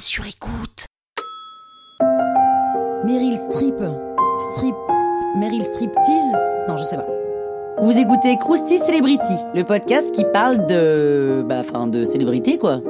sur écoute. Meryl Streep. Strip. Meryl Streep tease Non, je sais pas. Vous écoutez Krusty Celebrity, le podcast qui parle de. Bah, enfin, de célébrité, quoi.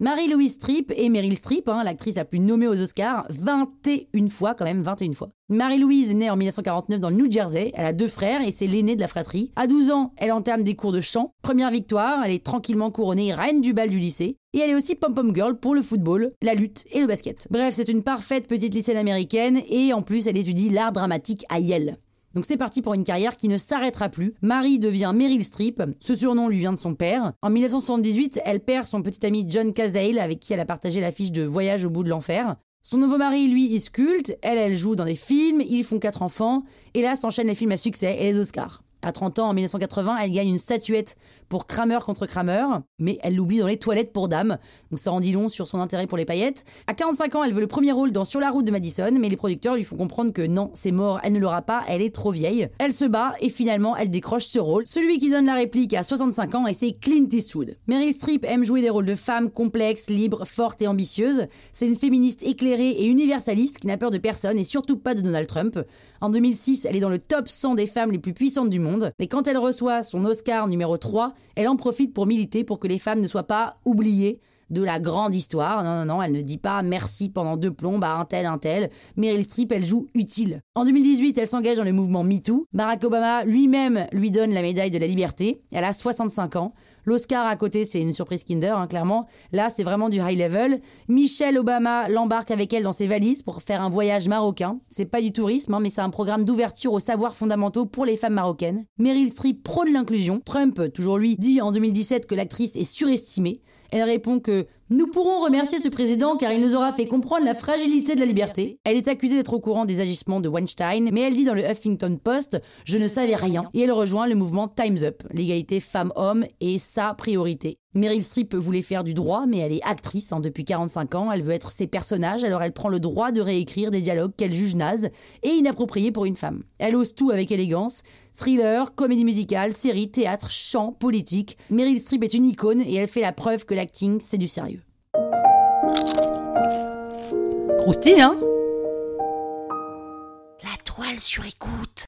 Marie-Louise Streep et Meryl Streep, hein, l'actrice la plus nommée aux Oscars, 21 fois quand même, 21 fois. Marie-Louise est née en 1949 dans le New Jersey, elle a deux frères et c'est l'aînée de la fratrie. À 12 ans, elle entame des cours de chant. Première victoire, elle est tranquillement couronnée reine du bal du lycée. Et elle est aussi pom-pom girl pour le football, la lutte et le basket. Bref, c'est une parfaite petite lycéenne américaine et en plus elle étudie l'art dramatique à Yale. Donc c'est parti pour une carrière qui ne s'arrêtera plus. Marie devient Meryl Streep, ce surnom lui vient de son père. En 1978, elle perd son petit ami John Cazale avec qui elle a partagé l'affiche de Voyage au bout de l'enfer. Son nouveau mari, lui, est culte, elle, elle joue dans des films, ils font quatre enfants, et là s'enchaînent les films à succès et les Oscars. À 30 ans, en 1980, elle gagne une statuette pour Kramer contre Kramer, mais elle l'oublie dans les toilettes pour dames, donc ça en dit long sur son intérêt pour les paillettes. À 45 ans, elle veut le premier rôle dans Sur la route de Madison, mais les producteurs lui font comprendre que non, c'est mort, elle ne l'aura pas, elle est trop vieille. Elle se bat et finalement, elle décroche ce rôle. Celui qui donne la réplique à 65 ans et c'est Clint Eastwood. Meryl Streep aime jouer des rôles de femmes complexes, libres, fortes et ambitieuses. C'est une féministe éclairée et universaliste qui n'a peur de personne et surtout pas de Donald Trump. En 2006, elle est dans le top 100 des femmes les plus puissantes du monde, mais quand elle reçoit son Oscar numéro 3, elle en profite pour militer pour que les femmes ne soient pas oubliées de la grande histoire. Non, non, non, elle ne dit pas merci pendant deux plombes à un tel, un tel. Meryl Streep, elle joue utile. En 2018, elle s'engage dans le mouvement MeToo. Barack Obama lui-même lui donne la médaille de la liberté. Elle a 65 ans. L'Oscar à côté, c'est une surprise Kinder, hein, clairement. Là, c'est vraiment du high level. Michelle Obama l'embarque avec elle dans ses valises pour faire un voyage marocain. C'est pas du tourisme, hein, mais c'est un programme d'ouverture aux savoirs fondamentaux pour les femmes marocaines. Meryl Streep prône l'inclusion. Trump, toujours lui, dit en 2017 que l'actrice est surestimée. Elle répond que nous pourrons remercier ce président car il nous aura fait comprendre la fragilité de la liberté. Elle est accusée d'être au courant des agissements de Weinstein, mais elle dit dans le Huffington Post Je ne savais rien. Et elle rejoint le mouvement Time's Up, l'égalité femmes-hommes est sa priorité. Meryl Streep voulait faire du droit, mais elle est actrice hein, depuis 45 ans. Elle veut être ses personnages, alors elle prend le droit de réécrire des dialogues qu'elle juge nazes et inappropriés pour une femme. Elle ose tout avec élégance. Thriller, comédie musicale, série, théâtre, chant, politique. Meryl Streep est une icône et elle fait la preuve que l'acting, c'est du sérieux. Croustille, hein? La toile sur écoute.